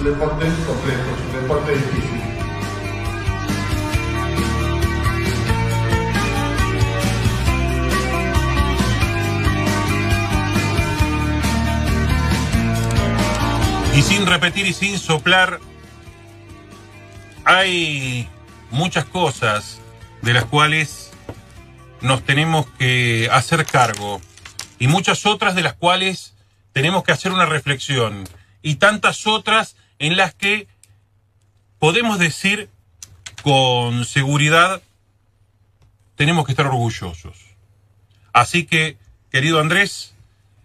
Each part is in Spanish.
un deporte complejo, un deporte difícil. Y sin repetir y sin soplar, hay muchas cosas de las cuales nos tenemos que hacer cargo y muchas otras de las cuales tenemos que hacer una reflexión y tantas otras en las que podemos decir con seguridad tenemos que estar orgullosos. Así que, querido Andrés,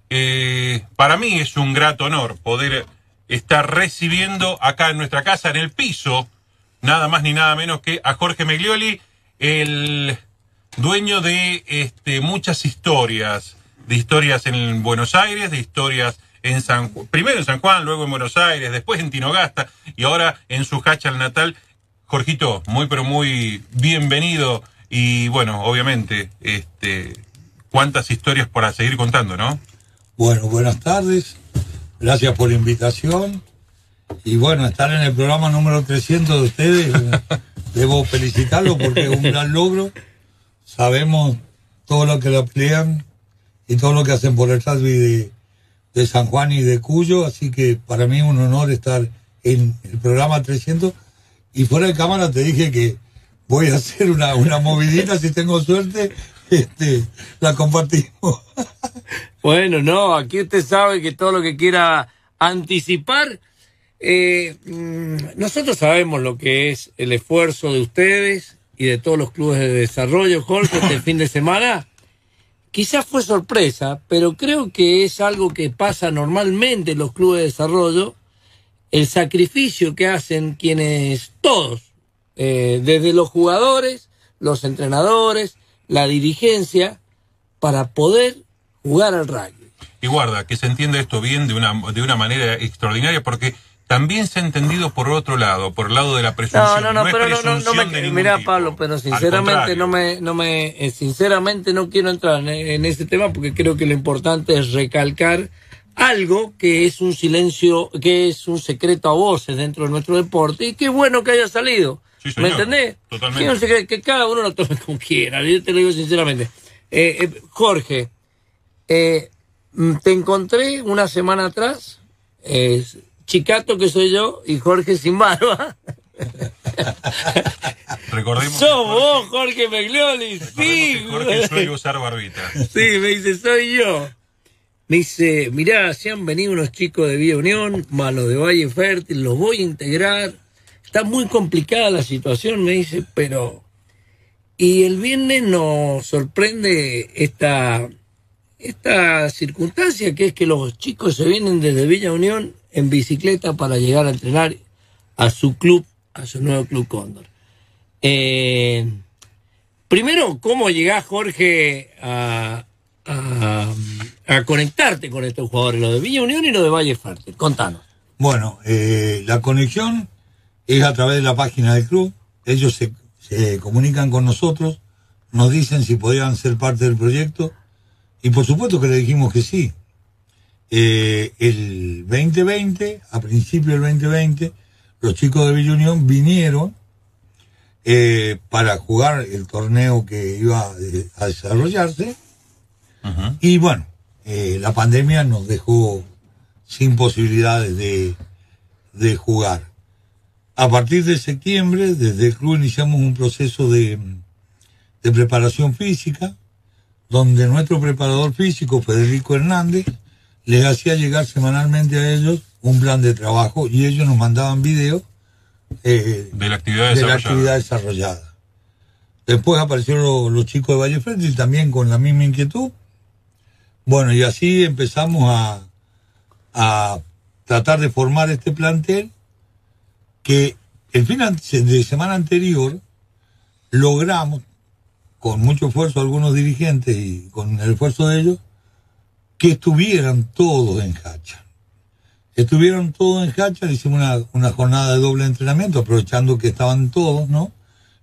eh, para mí es un grato honor poder estar recibiendo acá en nuestra casa, en el piso, nada más ni nada menos que a Jorge Meglioli, el dueño de este, muchas historias, de historias en Buenos Aires, de historias en San primero en San Juan, luego en Buenos Aires, después en Tinogasta y ahora en su al natal. Jorgito, muy pero muy bienvenido y bueno, obviamente, este, cuántas historias para seguir contando, ¿no? Bueno, buenas tardes. Gracias por la invitación. Y bueno, estar en el programa número 300 de ustedes, eh, debo felicitarlo porque es un gran logro. Sabemos todo lo que lo pelean y todo lo que hacen por el rugby de, de San Juan y de Cuyo, así que para mí es un honor estar en el programa 300. Y fuera de cámara te dije que voy a hacer una, una movidita si tengo suerte este, la compartimos. bueno, no, aquí usted sabe que todo lo que quiera anticipar, eh, mm, nosotros sabemos lo que es el esfuerzo de ustedes y de todos los clubes de desarrollo, Jorge, este fin de semana. Quizás fue sorpresa, pero creo que es algo que pasa normalmente en los clubes de desarrollo, el sacrificio que hacen quienes todos, eh, desde los jugadores, los entrenadores, la dirigencia para poder jugar al rugby. Y guarda, que se entiende esto bien de una, de una manera extraordinaria porque también se ha entendido por otro lado, por el lado de la presunción. No, no, no, pero no, no, me, mira Pablo, pero sinceramente no me, no me, eh, sinceramente no quiero entrar en, en ese tema porque creo que lo importante es recalcar algo que es un silencio, que es un secreto a voces dentro de nuestro deporte y qué bueno que haya salido. ¿Me entendés? Totalmente. Que, cada uno lo tome como quiera, yo te lo digo sinceramente. Eh, eh, Jorge, eh, mm, te encontré una semana atrás, Chicato que soy yo y Jorge sin barba. Recordemos. Sos vos, Jorge Meglioli, sí. Jorge suele usar barbita. Sí, me dice, soy yo. Me dice, mirá, se han venido unos chicos de Vía Unión, malos de Valle Fértil, los voy a integrar está muy complicada la situación, me dice, pero... Y el viernes nos sorprende esta, esta circunstancia, que es que los chicos se vienen desde Villa Unión en bicicleta para llegar a entrenar a su club, a su nuevo club Cóndor. Eh, primero, ¿cómo llegás, Jorge, a, a, conectarte con estos jugadores, lo de Villa Unión y lo de Valle Fértil? Contanos. Bueno, eh, la conexión es a través de la página del club. Ellos se, comunican con nosotros, nos dicen si podían ser parte del proyecto y por supuesto que le dijimos que sí. Eh, el 2020, a principio del 2020, los chicos de Villa Unión vinieron eh, para jugar el torneo que iba a desarrollarse. Y bueno, eh, la pandemia nos dejó sin posibilidades de, de jugar. A partir de septiembre, desde el club iniciamos un proceso de, preparación física, donde nuestro preparador físico, Federico Hernández, les hacía llegar semanalmente a ellos un plan de trabajo y ellos nos mandaban videos eh, de, la actividad, desarrollada. Después aparecieron los, chicos de Valle Fértil también con la misma inquietud. Bueno, y así empezamos a, a tratar de formar este plantel que el fin de semana anterior logramos, con mucho esfuerzo algunos dirigentes y con el esfuerzo de ellos, que estuvieran todos en Hacha. Estuvieron todos en Hacha, hicimos una, jornada de doble entrenamiento, aprovechando que estaban todos, ¿no?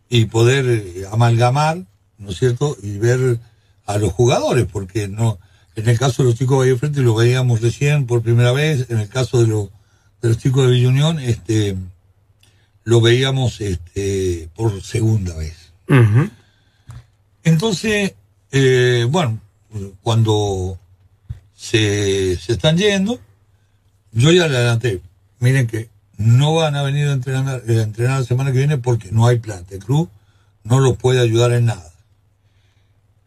Y poder eh, amalgamar ¿no es cierto? Y ver a los jugadores, porque no, en el caso de los chicos de Valle Frente lo veíamos recién por primera vez, en el caso de, los de los chicos de Villa Unión, este, lo veíamos este, por segunda vez. Entonces, eh, bueno, cuando se, se están yendo, yo ya le adelanté, miren que no van a venir a entrenar, a entrenar la semana que viene porque no hay plata. El club no los puede ayudar en nada.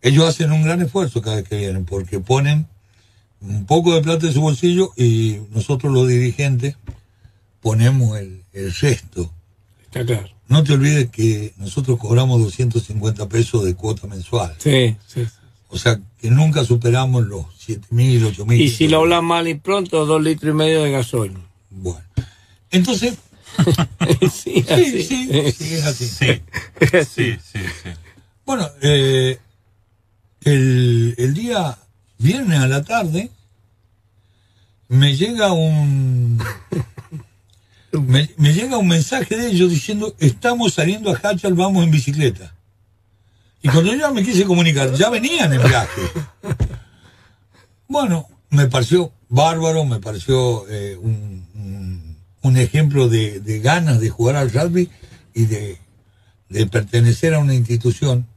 Ellos hacen un gran esfuerzo cada vez que vienen porque ponen un poco de plata en su bolsillo y nosotros los dirigentes ponemos el, el resto. Está claro. No te olvides que nosotros cobramos 250 pesos de cuota mensual. Sí. sí. O sea, que nunca superamos los 7.000, 8.000. Y si lo hablas mal y pronto, dos litros y medio de gasoil. Bueno. Entonces, sí, sí, así. sí, sí, es así. Sí, sí, sí, sí. Bueno, eh, el, el día viernes a la tarde me llega un me, me llega un mensaje de ellos diciendo estamos saliendo a Hachal, vamos en bicicleta. Y cuando yo me quise comunicar, ya venían en viaje. Bueno, me pareció bárbaro, me pareció eh, un, ejemplo de, ganas de jugar al rugby y de, pertenecer a una institución.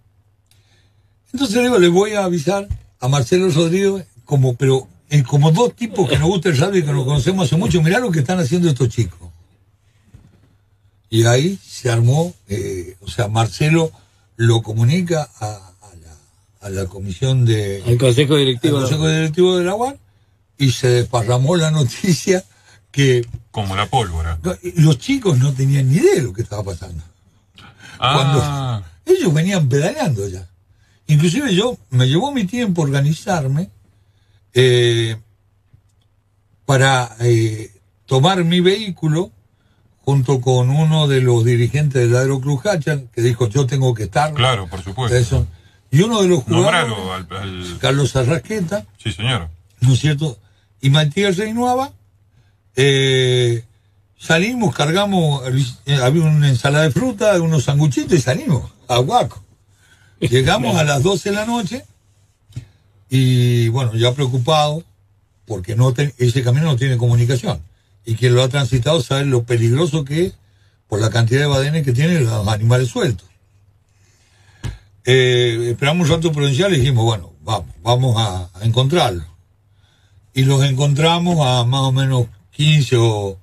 Entonces le digo, les voy a avisar a Marcelo Rodríguez, como, pero eh, como dos tipos que nos gusta el rugby, que nos conocemos hace mucho, mirá lo que están haciendo estos chicos. Y ahí se armó, eh, o sea, Marcelo lo comunica a, a la, a la comisión de, El consejo al directivo. consejo directivo de la UAR y se desparramó la noticia que Como la pólvora. los chicos no tenían ni idea de lo que estaba pasando. Ah, Ellos venían pedaleando ya. Inclusive yo, me llevó mi tiempo organizarme eh, para eh, tomar mi vehículo junto con uno de los dirigentes del Aeroclub Hachan, que dijo yo tengo que estar. claro, por supuesto. Eso. Y uno de los jugadores, Nombralo al, al- Carlos Arrasqueta, Sí, señor. ¿no es cierto? Y Matías Reinuaba, eh, salimos, cargamos, eh, había una ensalada de fruta, unos sanguchitos y salimos a Huaco. Llegamos a las 12 de la noche y bueno, ya preocupado porque no te- ese camino no tiene comunicación. Y quien lo ha transitado sabe lo peligroso que es por la cantidad de badenes que tienen los animales sueltos. Eh, esperamos un rato prudencial y dijimos, bueno, vamos, vamos a, a encontrarlo. Y los encontramos a más o menos 15 o,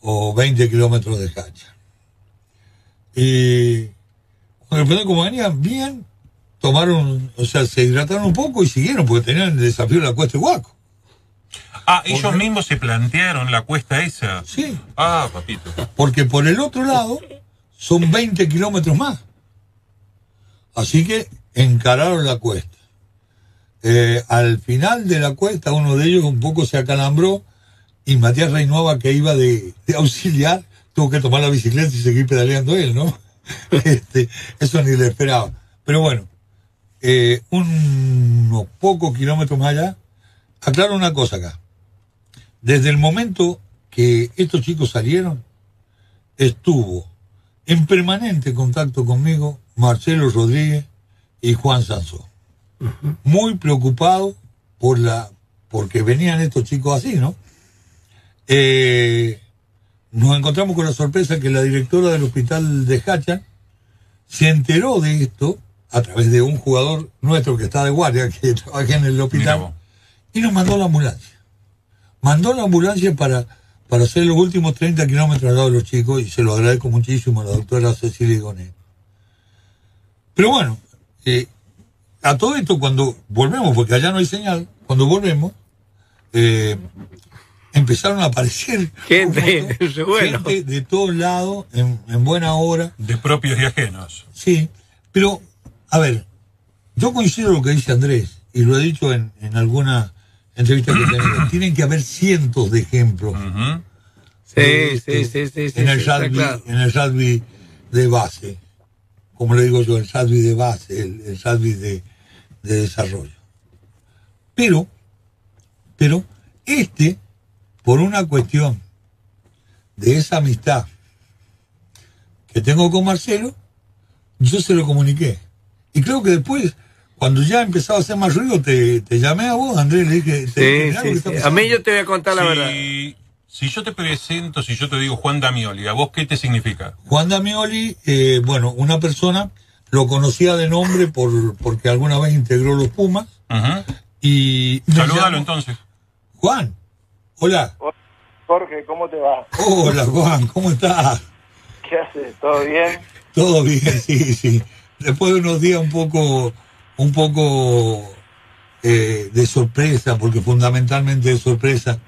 o 20 kilómetros de Hacha. Y pero como venían bien, tomaron, o sea, se hidrataron un poco y siguieron, porque tenían el desafío de la cuesta de Huaco. Ah, ellos mismos se plantearon la cuesta esa. Sí, Ah, papito. porque por el otro lado son 20 kilómetros más. Así que encararon la cuesta. Eh, al final de la cuesta, uno de ellos un poco se acalambró y Matías Reinuava, que iba de, de auxiliar, tuvo que tomar la bicicleta y seguir pedaleando él, ¿no? Este, eso ni le esperaba. Pero bueno, eh, unos pocos kilómetros más allá, aclaro una cosa acá. Desde el momento que estos chicos salieron, estuvo en permanente contacto conmigo Marcelo Rodríguez y Juan Sansó. Muy preocupado por la, porque venían estos chicos así, ¿no? Eh, nos encontramos con la sorpresa que la directora del hospital de Hacha se enteró de esto a través de un jugador nuestro que está de guardia, que trabaja en el hospital, y nos mandó la ambulancia. Mandó la ambulancia para, para hacer los últimos 30 kilómetros al lado de los chicos, y se lo agradezco muchísimo a la doctora Cecilia Igonet. Pero bueno, eh, a todo esto cuando volvemos, porque allá no hay señal, cuando volvemos, eh, empezaron a aparecer Gente, bueno. gente de todos lados, en, en buena hora, De propios y ajenos. Sí, pero, a ver, yo coincido con lo que dice Andrés, y lo he dicho en, en alguna entrevista que tenido. Tienen que haber cientos de ejemplos Ujú. Sí, este, sí, sí, sí, sí. en, el sí, está rugby, claro. en el rugby de base, como le digo yo, el rugby de base, el, el rugby de, de desarrollo. Pero, pero, este, por una cuestión de esa amistad que tengo con Marcelo, yo se lo comuniqué. Y creo que después, cuando ya empezaba a hacer más ruido, te, te llamé a vos, Andrés, le dije, te dije, Sí, "Mirá lo que sí, sí. A pasando". mí yo te voy a contar la verdad. Si, si yo te presento, si yo te digo Juan Damioli, ¿a vos qué te significa? Juan Damioli, eh, bueno, una persona, lo conocía de nombre por porque alguna vez integró los Pumas Ujú. y... Salúdalo entonces. Juan, hola. Jorge, ¿cómo te va? Hola Juan, ¿cómo estás? ¿Qué haces? ¿Todo bien? Todo bien, sí, sí. Después de unos días un poco, un poco eh, de sorpresa, porque fundamentalmente de sorpresa,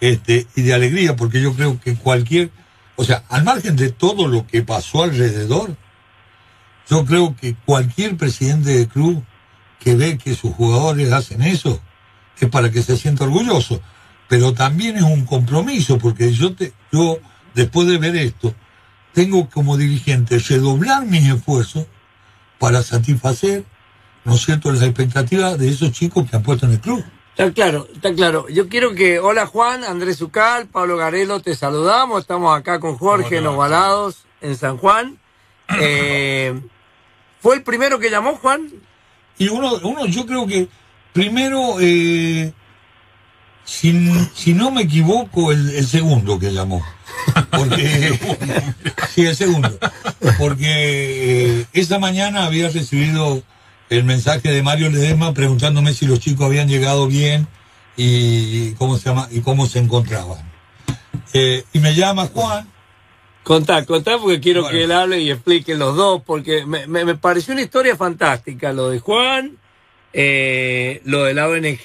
este, y de alegría, porque yo creo que cualquier, o sea, al margen de todo lo que pasó alrededor, yo creo que cualquier presidente de club que ve que sus jugadores hacen eso, es para que se sienta orgulloso. Pero también es un compromiso, porque yo te, yo, después de ver esto, tengo como dirigente redoblar mis esfuerzos para satisfacer, ¿no es cierto?, las expectativas de esos chicos que han puesto en el club. Está claro, está claro. Yo quiero que, hola Juan, Andrés Ucal, Pablo Garelo, te saludamos. Estamos acá con ¿Cómo Jorge en? Los Balados, en San Juan. Eh, ¿Fue el primero que llamó Juan? Y uno, uno yo creo que primero, eh, si, si no me equivoco, el, el segundo que llamó. Porque, sí, el segundo. Porque eh, esa mañana había recibido el mensaje de Mario Ledesma preguntándome si los chicos habían llegado bien y cómo se llama y cómo se encontraban. Eh, y me llama Juan, Contá, contá porque quiero Bueno. que él hable y explique los dos, porque me, me- me pareció una historia fantástica, lo de Juan, eh, lo de la ONG,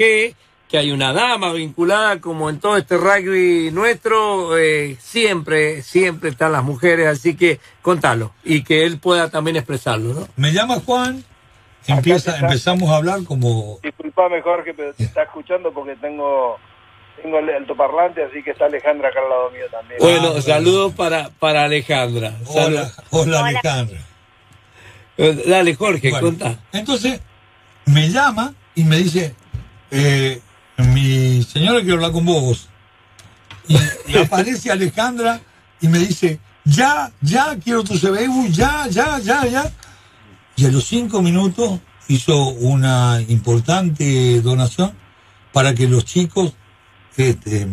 que hay una dama vinculada como en todo este rugby nuestro, eh, siempre, siempre están las mujeres, así que contalo y que él pueda también expresarlo, ¿no? me llama Juan, empieza, está. empezamos a hablar como Disculpame, Jorge, pero te está escuchando porque tengo tengo el altoparlante, así que está Alejandra acá al lado mío también. Bueno, bueno. saludos para, para Alejandra. hola, Salud- hola Alejandra. Eh, Dale, Jorge, Bueno, contá. Entonces, me llama y me dice, eh, mi señora quiero hablar con vos. Y, y aparece Alejandra y me dice, ya, ya, quiero tu CBU, ya, ya, ya, ya. Y a los cinco minutos hizo una importante donación para que los chicos este,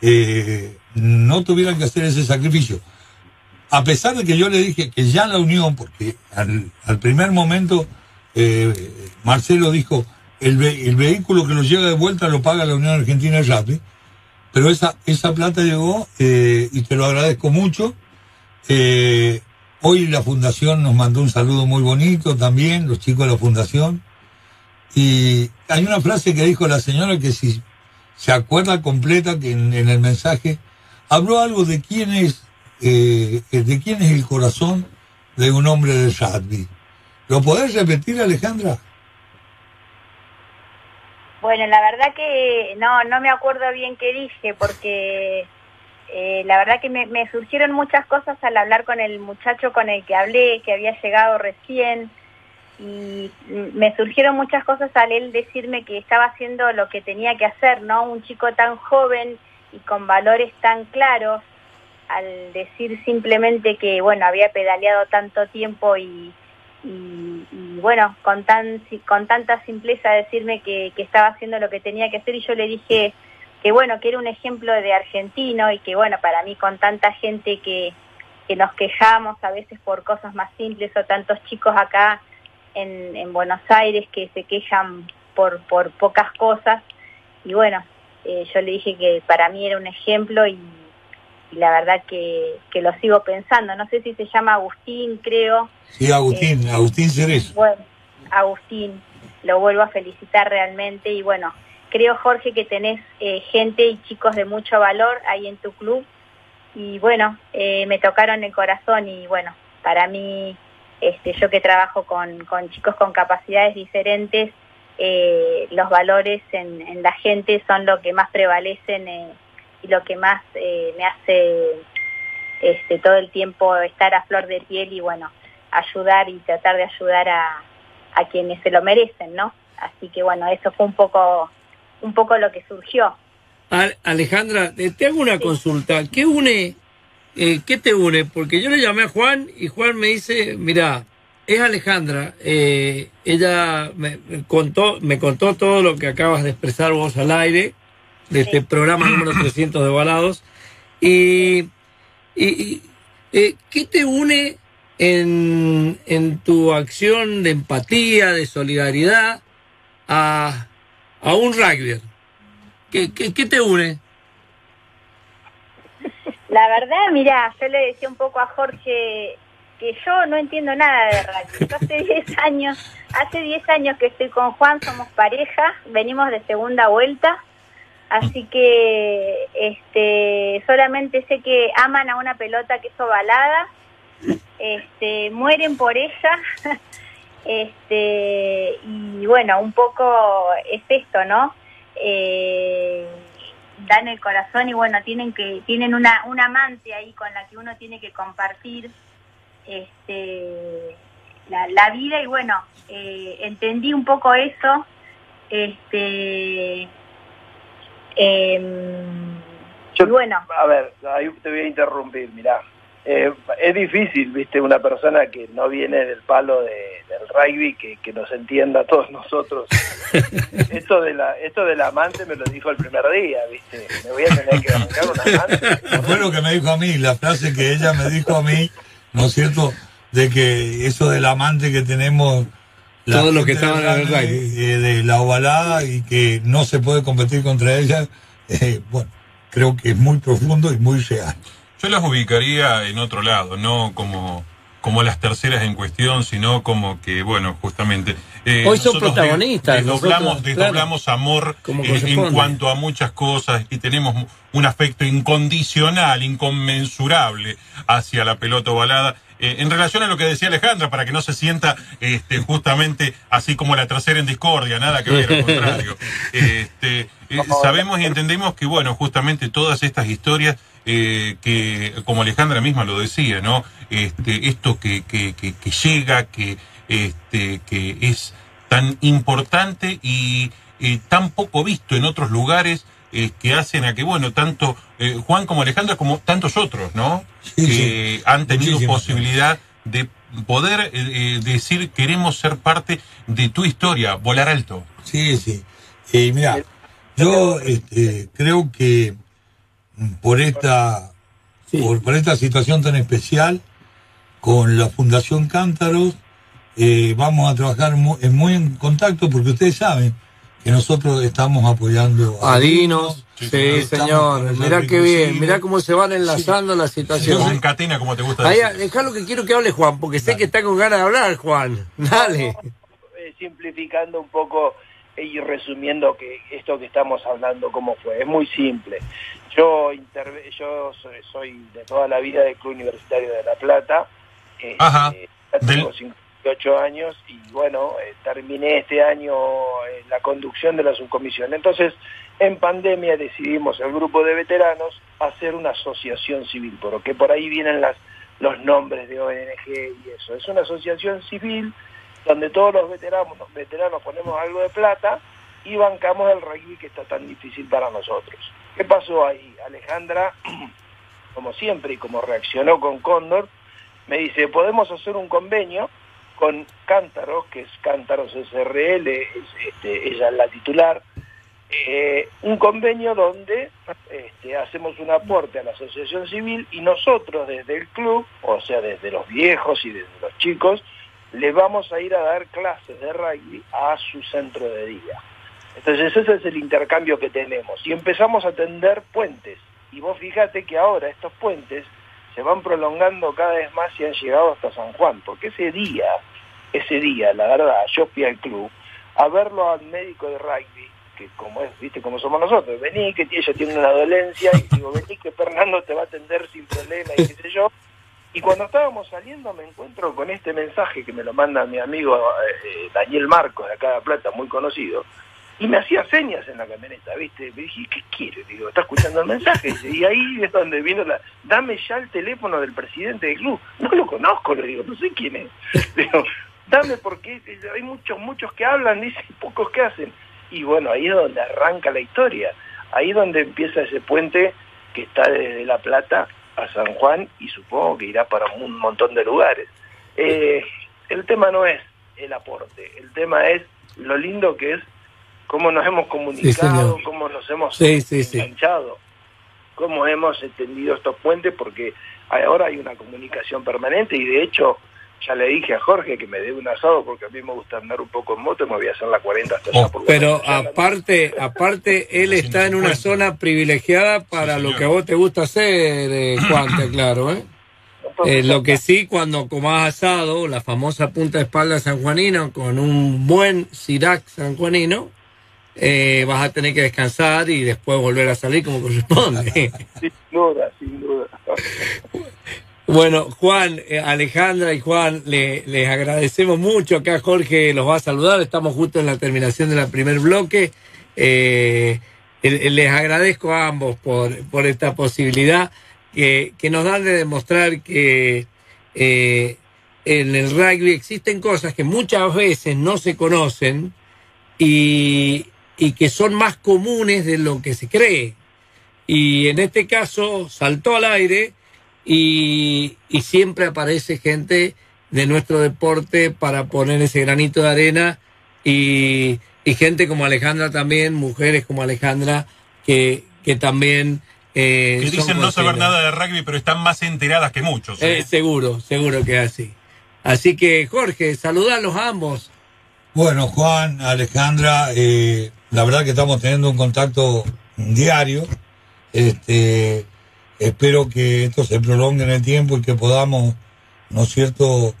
eh, no tuvieran que hacer ese sacrificio a pesar de que yo le dije que ya la unión, porque al, primer momento eh, Marcelo dijo, el, el vehículo que los lleva de vuelta lo paga la Unión Argentina de pero esa, esa plata llegó eh, y te lo agradezco mucho. Hoy la fundación nos mandó un saludo muy bonito también, los chicos de la fundación. Y hay una frase que dijo la señora que si se acuerda completa que en, en el mensaje habló algo de quién es eh, de quién es el corazón de un hombre de rugby. ¿Lo podés repetir, Alejandra? Bueno, la verdad que no, no me acuerdo bien qué dije porque eh, la verdad que me, surgieron muchas cosas al hablar con el muchacho con el que hablé, que había llegado recién y me surgieron muchas cosas al él decirme que estaba haciendo lo que tenía que hacer, ¿no? Un chico tan joven y con valores tan claros, al decir simplemente que, bueno, había pedaleado tanto tiempo y, bueno, con, tan, con tanta simpleza decirme que estaba haciendo lo que tenía que hacer y yo le dije que bueno, que era un ejemplo de argentino y que bueno, para mí con tanta gente que, que nos quejamos a veces por cosas más simples o tantos chicos acá en, en Buenos Aires que se quejan por, por pocas cosas. Y bueno, eh, yo le dije que para mí era un ejemplo y, y la verdad que, que lo sigo pensando, no sé si se llama Agustín, creo, Sí, Agustín, Agustín Cerezo. bueno, Agustín, lo vuelvo a felicitar realmente y bueno, creo Jorge que tenés eh, gente y chicos de mucho valor ahí en tu club y bueno, eh, me tocaron el corazón y bueno, para mí, este, yo que trabajo con, con chicos con capacidades diferentes, eh, los valores en, la gente son lo que más prevalecen eh, y lo que más eh, me hace este, todo el tiempo estar a flor de piel y bueno, ayudar y tratar de ayudar a, a quienes se lo merecen, ¿no? Así que bueno, eso fue un poco, un poco lo que surgió. Al- Alejandra, eh, te hago una consulta. ¿Qué une, eh, qué te une? Porque yo le llamé a Juan y Juan me dice, mira, es Alejandra. Eh, ella me contó, me contó todo lo que acabas de expresar vos al aire de este programa número 300 de Balados. Y, y, y, eh, ¿qué te une en, en tu acción de empatía, de solidaridad a, a un rugby? ¿Qué, qué, qué te une? La verdad, mira, yo le decía un poco a Jorge que yo no entiendo nada de rugby. Yo hace 10 años, hace 10 años que estoy con Juan, somos pareja, venimos de segunda vuelta, así que este solamente sé que aman a una pelota que es ovalada, este, mueren por ella, este, y bueno, un poco es esto, ¿no? Eh, dan el corazón y bueno, tienen que tienen una, un amante ahí con la que uno tiene que compartir este la, la vida y bueno, eh, entendí un poco eso. Este Yo- y bueno, A ver, ahí te voy a interrumpir, mirá. Eh, es difícil, viste, una persona que no viene del palo de- del rugby que, que nos entienda a todos nosotros. esto de la esto del amante me lo dijo el primer día, viste. Me voy a tener que arrancar un amante. Fue lo que me dijo a mí, la frase que ella me dijo a mí, ¿no es cierto? De que eso del amante que tenemos. la Todos los que estaban en el rugby. eh, de la ovalada y que no se puede competir contra ella, eh, bueno, creo que es muy profundo y muy real. Yo las ubicaría en otro lado, no como, como las terceras en cuestión, sino como que, bueno, justamente. eh, Hoy son protagonistas, Desdoblamos, nosotros, desdoblamos amor eh, en cuanto a muchas cosas y tenemos un afecto incondicional, inconmensurable hacia la pelota ovalada. Eh, en relación a lo que decía Alejandra, para que no se sienta este, justamente así como la tercera en discordia, nada que ver, al contrario. Este, eh, sabemos y entendemos que, bueno, justamente todas estas historias eh, que, como Alejandra misma lo decía, ¿no? Este, esto que, que, que, que llega, que, este, que es tan importante y eh, tan poco visto en otros lugares eh, que hacen a que, bueno, tanto eh, Juan como Alejandra como tantos otros, ¿no? Sí, que sí. han tenido Muchísimas posibilidad de poder decir queremos ser parte de tu historia, volar alto. Sí, sí. Y mira, yo este, creo que por esta, Sí. por, por esta situación tan especial, con la Fundación Cántaros, eh, vamos a trabajar mu- en muy en contacto porque ustedes saben que nosotros estamos apoyando A Dinos, Sí, sí, estamos señor. Mirá qué bien, mirá cómo se van enlazando las situaciones. Concatena, como te gusta Ahí, decir. dejá lo que quiero que hable Juan, porque sé que está con ganas de hablar, Juan. Dale. Eh, simplificando un poco y resumiendo que esto que estamos hablando cómo fue es muy simple yo interve- yo soy, soy de toda la vida del club universitario de la plata eh, Ajá. eh, ya tengo Del- 58 años y bueno eh, terminé este año eh, la conducción de la subcomisión entonces en pandemia decidimos el grupo de veteranos hacer una asociación civil porque por ahí vienen las los nombres de ONG y eso es una asociación civil donde todos los veteranos, veteranos ponemos algo de plata y bancamos el rugby que está tan difícil para nosotros. ¿Qué pasó ahí? Alejandra, como siempre y como reaccionó con Cóndor, me dice, podemos hacer un convenio con Cántaros, que es Cántaros SRL, es, este, ella es la titular, eh, un convenio donde este, hacemos un aporte a la asociación civil y nosotros desde el club, o sea, desde los viejos y desde los chicos, le vamos a ir a dar clases de rugby a su centro de día. Entonces ese es el intercambio que tenemos y empezamos a tender puentes. Y vos fíjate que ahora estos puentes se van prolongando cada vez más y han llegado hasta San Juan, porque ese día, ese día, la verdad, yo fui al club a verlo al médico de rugby, que como es, viste, como somos nosotros, vení que ella tiene una dolencia y digo, vení que Fernando te va a atender sin problema y qué sé yo. Y cuando estábamos saliendo me encuentro con este mensaje que me lo manda mi amigo eh, Daniel Marcos de acá de La Plata, muy conocido, y me hacía señas en la camioneta, ¿viste? Me dije, ¿qué quiere? Digo, ¿está escuchando el mensaje? Y ahí es donde vino la, dame ya el teléfono del presidente del club. No lo conozco, le digo, no sé quién es. Digo, dame porque hay muchos, muchos que hablan, dice, pocos que hacen. Y bueno, ahí es donde arranca la historia. Ahí es donde empieza ese puente que está desde La Plata a San Juan y supongo que irá para un montón de lugares. Eh, el tema no es el aporte, el tema es lo lindo que es cómo nos hemos comunicado, señor. cómo nos hemos Sí, sí, sí. enganchado, cómo hemos extendido estos puentes, porque ahora hay una comunicación permanente y de hecho ya le dije a Jorge que me dé un asado porque a mí me gusta andar un poco en moto y me voy a hacer la 40 hasta allá Oh, por Pero aparte, aparte, él está en una zona privilegiada para Sí, lo que a vos te gusta hacer, eh, Juan, te aclaro, ¿eh? Eh, lo que sí, cuando comas asado, la famosa punta de espalda sanjuanino, con un buen Sirac sanjuanino, eh, vas a tener que descansar y después volver a salir como corresponde. Sin duda, sin duda. bueno, Juan, eh, Alejandra y Juan, le- les agradecemos mucho. Acá Jorge los va a saludar. Estamos justo en la terminación del primer bloque. Eh, les agradezco a ambos por, por esta posibilidad que, que nos dan de demostrar que eh, en el rugby existen cosas que muchas veces no se conocen y, y que son más comunes de lo que se cree. Y en este caso saltó al aire y, y siempre aparece gente de nuestro deporte para poner ese granito de arena y, y gente como Alejandra también, mujeres como Alejandra, que, que también... eh, Que dicen no saber nada de rugby, pero están más enteradas que muchos. ¿eh? Eh, seguro, seguro que es así. Así que Jorge, saludarlos a ambos. Bueno, Juan, Alejandra, eh, la verdad que estamos teniendo un contacto diario. Este, espero que esto se prolongue en el tiempo y que podamos, ¿no es cierto?,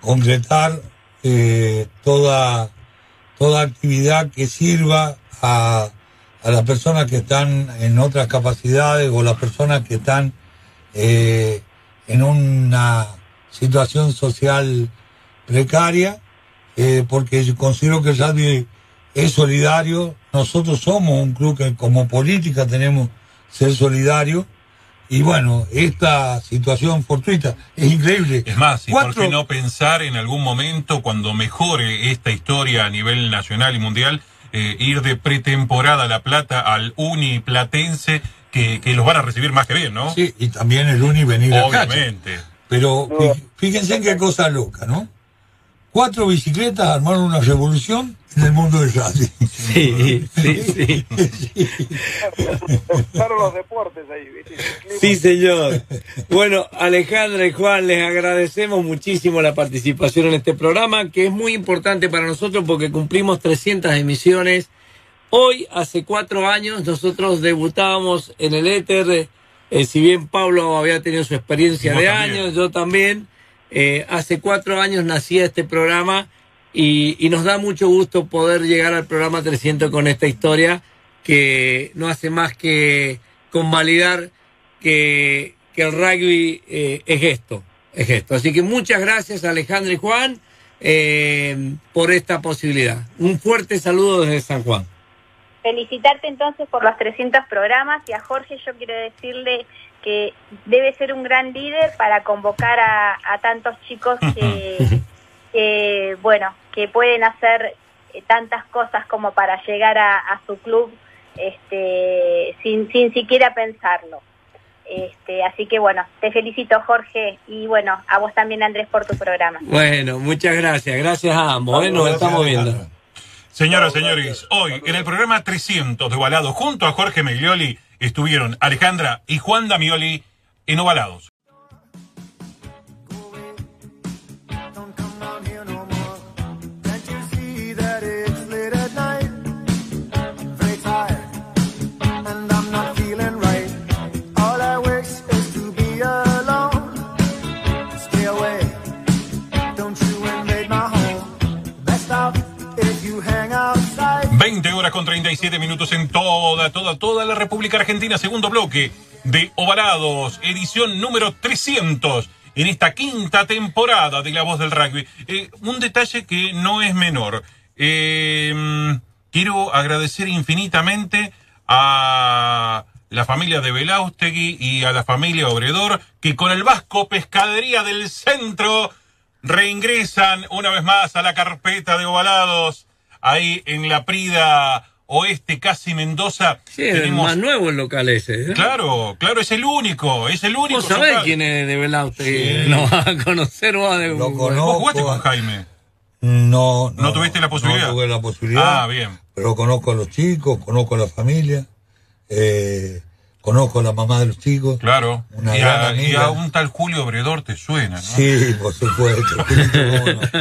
concretar eh, toda, toda actividad que sirva a, a las personas que están en otras capacidades o las personas que están eh, en una situación social precaria, eh, porque considero que el rugby es solidario. Nosotros somos un club que como política tenemos ser solidario. Y bueno, esta situación fortuita es increíble. Es más, ¿y por Cuatro- qué no pensar en algún momento, cuando mejore esta historia a nivel nacional y mundial, eh, ir de pretemporada a La Plata al Uniplatense, que, que los van a recibir más que bien, ¿no? Sí, y también el Uni venir. Obviamente. Pero fí- fíjense en qué cosa loca, ¿no? Cuatro bicicletas armaron una revolución en el mundo del rugby. Sí, sí, sí. Empezaron los deportes ahí, ¿viste? Sí, señor. Bueno, Alejandra y Juan, les agradecemos muchísimo la participación en este programa, que es muy importante para nosotros porque cumplimos 300 emisiones. Hoy, hace cuatro años, nosotros debutábamos en el éter. eh, si bien Pablo había tenido su experiencia de también. años, yo también. eh, hace cuatro años nacía este programa y, y nos da mucho gusto poder llegar al programa 300 con esta historia que no hace más que convalidar que, que el rugby eh, es esto, es esto. Así que muchas gracias Alejandro y Juan eh, por esta posibilidad. Un fuerte saludo desde San Juan. Felicitarte entonces por los 300 programas y a Jorge yo quiero decirle que debe ser un gran líder para convocar a, a tantos chicos que, que, bueno, que pueden hacer eh, tantas cosas como para llegar a, a su club este, sin, sin siquiera pensarlo. Este, así que bueno, te felicito Jorge y bueno, a vos también Andrés por tu programa. Bueno, muchas gracias, gracias a ambos, ¿eh? nos estamos viendo. Señoras, señores, hoy en el programa 300 de Ovalado, junto a Jorge Meglioli, estuvieron Alejandra y Juan Damioli en Ovalados. 17 minutos en toda, toda, toda la República Argentina. Segundo bloque de Ovalados, edición número 300 en esta quinta temporada de La Voz del Rugby. Eh, un detalle que no es menor. Eh, quiero agradecer infinitamente a la familia de Belaustegui y a la familia Obredor, que con el Vasco Pescadería del Centro reingresan una vez más a la carpeta de Ovalados, ahí en la Prida oeste, casi Mendoza. Sí, es el tenemos... más nuevo el local ese. ¿eh? Claro, claro, es el único, es el único. Vos sabés San quién es de Velauste. Sí. No vas a conocer más de Lo conozco. Vos jugaste con Jaime. No, no. ¿No tuviste la posibilidad? No tuve la posibilidad. Ah, bien. Pero conozco a los chicos, conozco a la familia, eh, conozco a la mamá de los chicos. Claro. Una y, gran a, y amiga. a un tal Julio Obredor te suena, ¿no? Sí, por supuesto.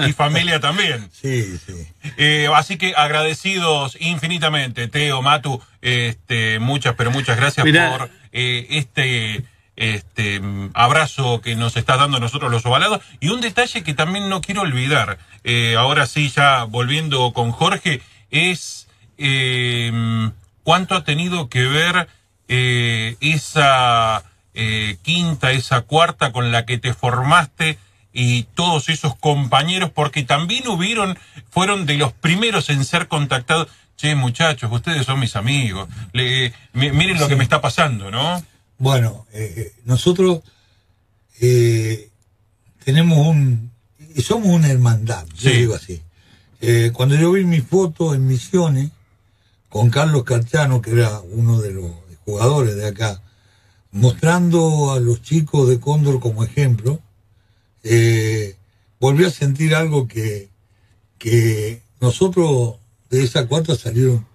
Y familia también. Sí, sí. Eh, así que agradecidos infinitamente, Teo, Matu, este, muchas, pero muchas gracias Mirá. por eh, este, este abrazo que nos está dando a nosotros los ovalados. Y un detalle que también no quiero olvidar, eh, ahora sí, ya volviendo con Jorge, es eh, cuánto ha tenido que ver eh, esa eh, quinta, esa cuarta con la que te formaste y todos esos compañeros, porque también hubieron, fueron de los primeros en ser contactados. Che, muchachos, ustedes son mis amigos. Le- mi- miren lo que me está pasando, ¿no? Bueno, eh, nosotros eh, tenemos un. Somos una hermandad, yo digo así. Eh, cuando yo vi mi foto en Misiones con Carlos Carchano, que era uno de los jugadores de acá, mostrando a los chicos de Cóndor como ejemplo, eh, volví a sentir algo que, que nosotros de esa cuarta salieron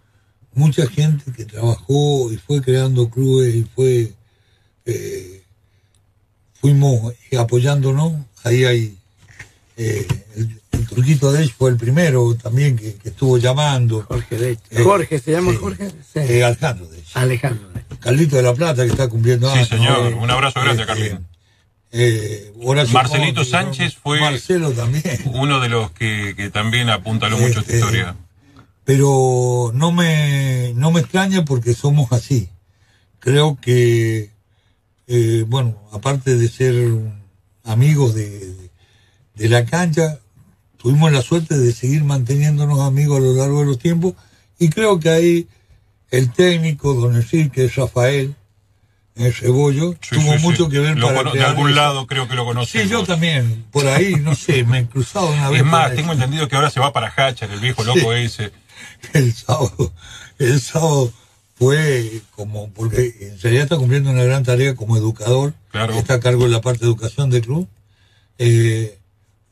mucha gente que trabajó y fue creando clubes y fue eh, fuimos apoyándonos. Ahí hay eh, turquito de él fue el primero también que, que estuvo llamando Jorge, de hecho. Eh, Jorge, ¿se llama sí. Jorge? Sí. Eh, Alejandro de hecho. Alejandro. Carlito de la Plata que está cumpliendo Sí, años señor. Eh, Un abrazo grande eh, Horacio Marcelito. Sánchez fue- Marcelo también Uno de los que, que también apuntaló mucho esta Este, historia. pero no me no me extraña porque somos así creo que eh, bueno aparte de ser amigos de, de, de la cancha tuvimos la suerte de seguir manteniéndonos amigos a lo largo de los tiempos y creo que ahí el técnico don Enrique Rafael el cebollo Sí, tuvo sí, sí. mucho que ver Lo para de algún eso. lado creo que lo conocí. sí yo también por ahí no sé me he cruzado una vez Es más, tengo entendido que ahora se va para Hachar, el viejo loco ese. el sábado, el sábado fue como, porque en realidad está cumpliendo una gran tarea como educador, Claro. está a cargo de la parte de educación del club, eh,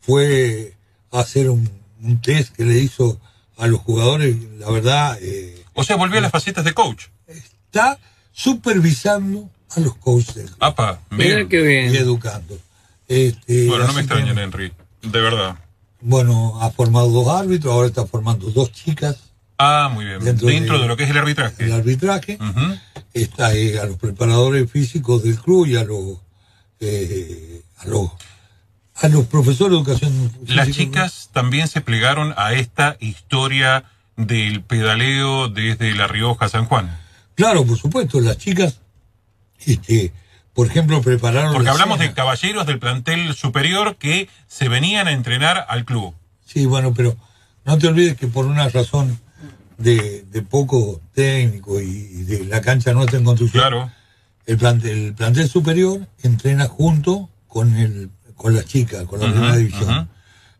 fue hacer un, un test que le hizo a los jugadores, la verdad, eh, O sea, volvió a las facetas de coach. está supervisando a los coaches Apa, Mira bien. qué bien. y educando. Este, Bueno, no me que, extrañan, Henry. De verdad. Bueno, ha formado dos árbitros, ahora está formando dos chicas Ah, muy bien. Dentro Dentro, de- de, lo que es el arbitraje. el arbitraje. Está eh, a los preparadores físicos del club y a los eh, a los a los profesores de educación Las chicas también se plegaron a esta historia del pedaleo desde La Rioja a San Juan. claro por supuesto las chicas este por ejemplo prepararon Porque la hablamos de caballeros del plantel superior que se venían a entrenar al club. sí bueno pero no te olvides que por una razón de, de poco técnico y, y de la cancha nuestra en construcción Claro. el plantel, el plantel superior entrena junto con el con las chicas con la primera división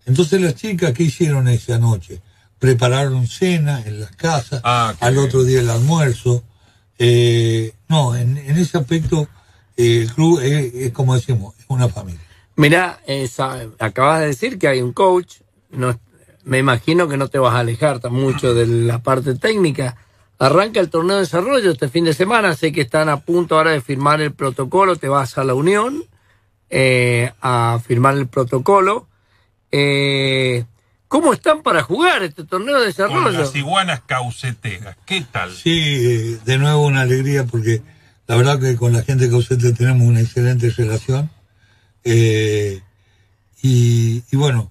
entonces las chicas qué hicieron esa noche prepararon cena en las casas Ah, al bien. otro día el almuerzo Eh, no en, en ese aspecto eh, el club es, es como decimos es una familia Mirá, esa- acabas de decir que hay un coach. No, me imagino que no te vas a alejar tan mucho de la parte técnica. Arranca el torneo de desarrollo este fin de semana. Sé que están a punto ahora de firmar el protocolo. Te vas a la Unión eh, a firmar el protocolo. Eh, ¿Cómo están para jugar este torneo de Con desarrollo? las iguanas cauceteras. ¿Qué tal? sí de nuevo una alegría porque la verdad que con la gente de Caucete tenemos una excelente relación Eh, y, y bueno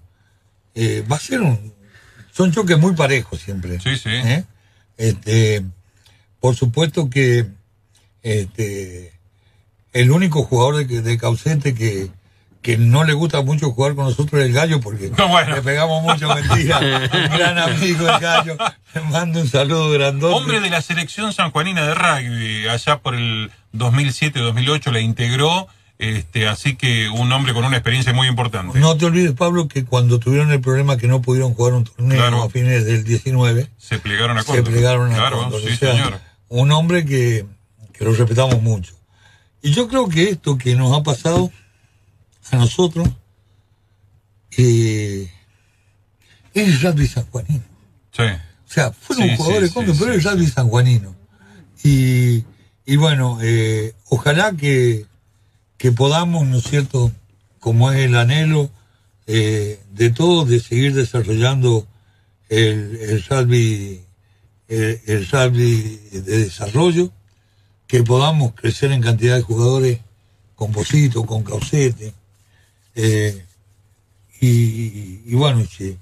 eh, va a ser un son choques muy parejos siempre Sí, sí. ¿eh? Este, por supuesto que este, el único jugador de, de Caucete que, que no le gusta mucho jugar con nosotros es el gallo porque No, bueno. le pegamos mucho mentira. un gran amigo el gallo. Le mando un saludo grandote. Hombre de la selección sanjuanina de rugby, allá por el 2007-2008 la integró Este, así que un hombre con una experiencia muy importante. No te olvides, Pablo, que cuando tuvieron el problema que no pudieron jugar un torneo Claro. a fines del 19, Se plegaron a se Córdoba. plegaron a Claro, sí, O sea, señor. un hombre que, que lo respetamos mucho. Y yo creo que esto que nos ha pasado a nosotros eh, es el rugby sanjuanino. Sí. O sea, fueron Sí, jugadores sí, sí, pero el rugby sanjuanino. Y, y bueno, eh, ojalá que, que podamos, ¿no es cierto?, como es el anhelo eh, de todos, de seguir desarrollando el, el rugby, el, el rugby de desarrollo, que podamos crecer en cantidad de jugadores con Posito, con Caucete, eh, y, y- y bueno, y, si-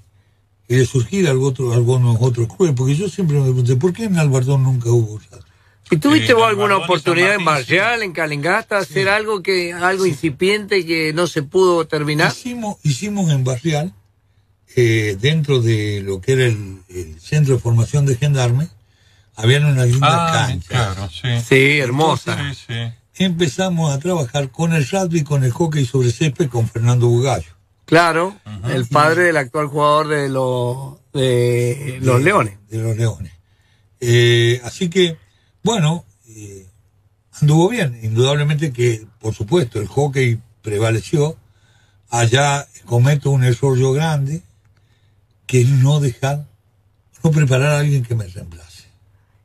y de surgir algo otro, algunos otros clubes, porque yo siempre me pregunté, ¿por qué en Albardón nunca hubo rugby? ¿Y tuviste Eh, vos alguna oportunidad en. Marcial, en Calingasta, hacer algo que algo incipiente que no se pudo terminar? Hicimos, hicimos en Barrial, eh, dentro de lo que era el, el centro de formación de gendarmes, habían unas lindas Ah, canchas. claro, sí. Sí, hermosa. Sí, sí. Empezamos a trabajar con el rugby, con el hockey sobre césped, con Fernando Bugallo. Claro, el padre del actual jugador de los de los Leones. De los Leones. Eh, así que, bueno, eh, anduvo bien. Indudablemente que, por supuesto, el hockey prevaleció. Allá cometo un error yo grande, que es no dejar, no preparar a alguien que me reemplace.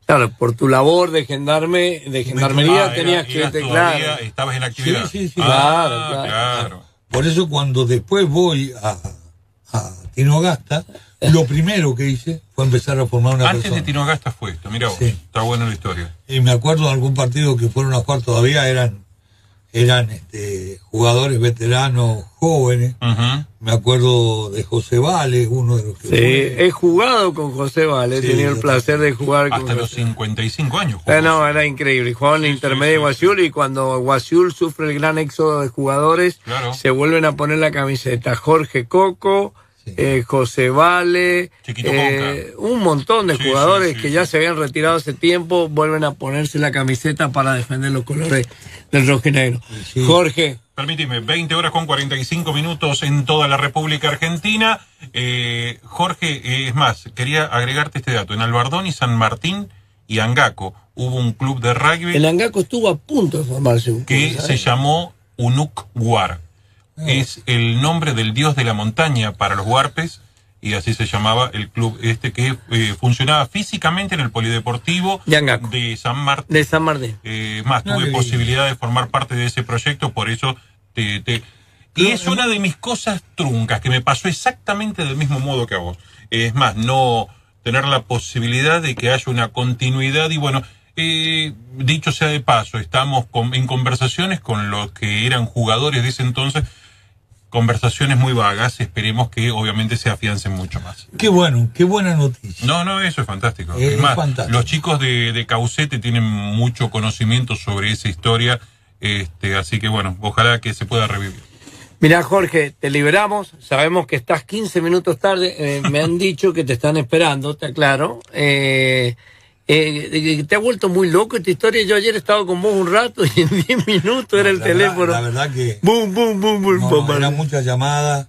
Claro, por tu labor de gendarme, de gendarmería Ah, tenías era- que te claro. Estabas en actividad. Sí, sí, sí. Ah, Claro, claro. claro. Por eso cuando después voy a, a Tinogasta, lo primero que hice fue empezar a formar una Antes persona. de Tinogasta fue esto, mira vos. Sí. Está buena la historia. Y me acuerdo de algún partido que fueron a jugar todavía, eran, eran este, jugadores veteranos jóvenes. Me acuerdo de José Vale, uno de los que Sí, fue. he jugado con José Vale, he Sí, tenido el placer de jugar con Hasta los José. 55 años. jugó. Eh, no, era increíble. Jugaba en la Sí, intermedia sí, de Guasiul y cuando Guasiul sufre el gran éxodo de jugadores, Claro. se vuelven a poner la camiseta. Jorge Coco, Sí. eh, José Vale, eh, un montón de Sí, jugadores sí, sí, que ya se habían retirado hace tiempo, vuelven a ponerse la camiseta para defender los colores del rojo y negro. Sí. Jorge, Permíteme, 20 horas con 45 minutos en toda la República Argentina. Eh, Jorge, eh, es más, quería agregarte este dato. En Albardón y San Martín y Angaco hubo un club de rugby el Angaco estuvo a punto de formarse un que se llamó Unuk War. Es el nombre del dios de la montaña para los huarpes y así se llamaba el club este que eh, funcionaba físicamente en el polideportivo De San Martín. de San Martín. Eh, más, No, tuve posibilidad de formar parte de ese proyecto, por eso te... te- y es una de mis cosas truncas, que me pasó exactamente del mismo modo que a vos. Es más, no tener la posibilidad de que haya una continuidad y bueno, eh, dicho sea de paso, estamos con- en conversaciones con los que eran jugadores de ese entonces, conversaciones muy vagas, esperemos que obviamente se afiancen mucho más. Qué bueno, qué buena noticia. No, no, eso es fantástico. Es Es más, fantástico. los chicos de, de Caucete tienen mucho conocimiento sobre esa historia, este, así que bueno, ojalá que se pueda revivir. Mira, Jorge, te liberamos. Sabemos que estás 15 minutos tarde. eh, me han dicho que te están esperando, te aclaro. Eh, eh, eh, te ha vuelto muy loco esta historia. Yo ayer he estado con vos un rato y en 10 minutos era el La verdad- teléfono. La verdad que Boom, boom, boom, boom, no, boom, eran muchas llamadas,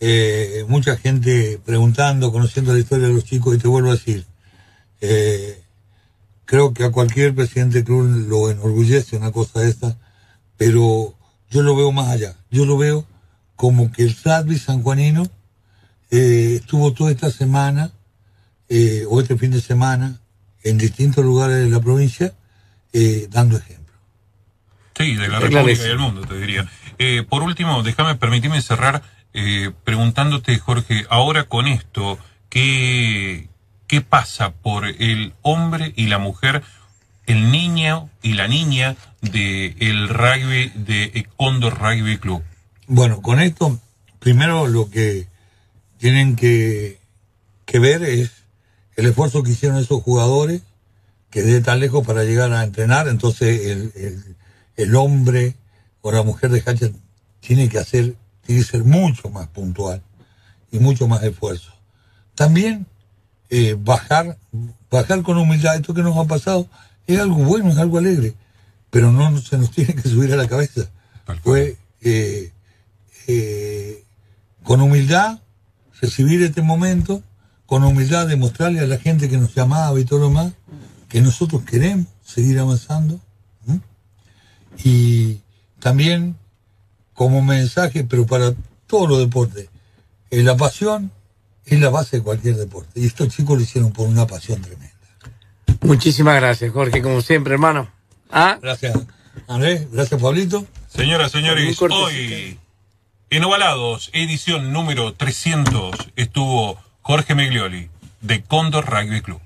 eh, mucha gente preguntando, conociendo la historia de los chicos, y te vuelvo a decir, eh, creo que a cualquier presidente de club lo enorgullece una cosa de esta, pero yo lo veo más allá. Yo lo veo como que el rugby sanjuanino eh, estuvo toda esta semana, eh, o este fin de semana, en distintos lugares de la provincia, eh, dando ejemplo. Sí, de la Es República y del mundo, te diría. Eh, por último, déjame, permitirme cerrar eh, preguntándote, Jorge, ahora con esto, ¿qué, ¿qué pasa por el hombre y la mujer, el niño y la niña de el rugby de Condor Rugby Club? Bueno, con esto, primero lo que tienen que, que ver es el esfuerzo que hicieron esos jugadores, que de tan lejos para llegar a entrenar, entonces el, el, el hombre o la mujer de Hacha tiene que hacer, tiene que ser mucho más puntual y mucho más esfuerzo. También eh, bajar, bajar con humildad, esto que nos ha pasado es algo bueno, es algo alegre, pero no se nos tiene que subir a la cabeza. fue eh, eh, con humildad recibir este momento, con humildad demostrarle a la gente que nos llamaba y todo lo demás, que nosotros queremos seguir avanzando. Y también como mensaje, pero para todos los deportes, eh, la pasión es la base de cualquier deporte. Y estos chicos lo hicieron por una pasión tremenda. Muchísimas gracias, Jorge, como siempre, hermano. ¿Ah? Gracias, Andrés. Gracias, Pablito. Señoras, señores, hoy en Ovalados, edición número 300, estuvo Jorge Meglioli de Cóndor Rugby Club.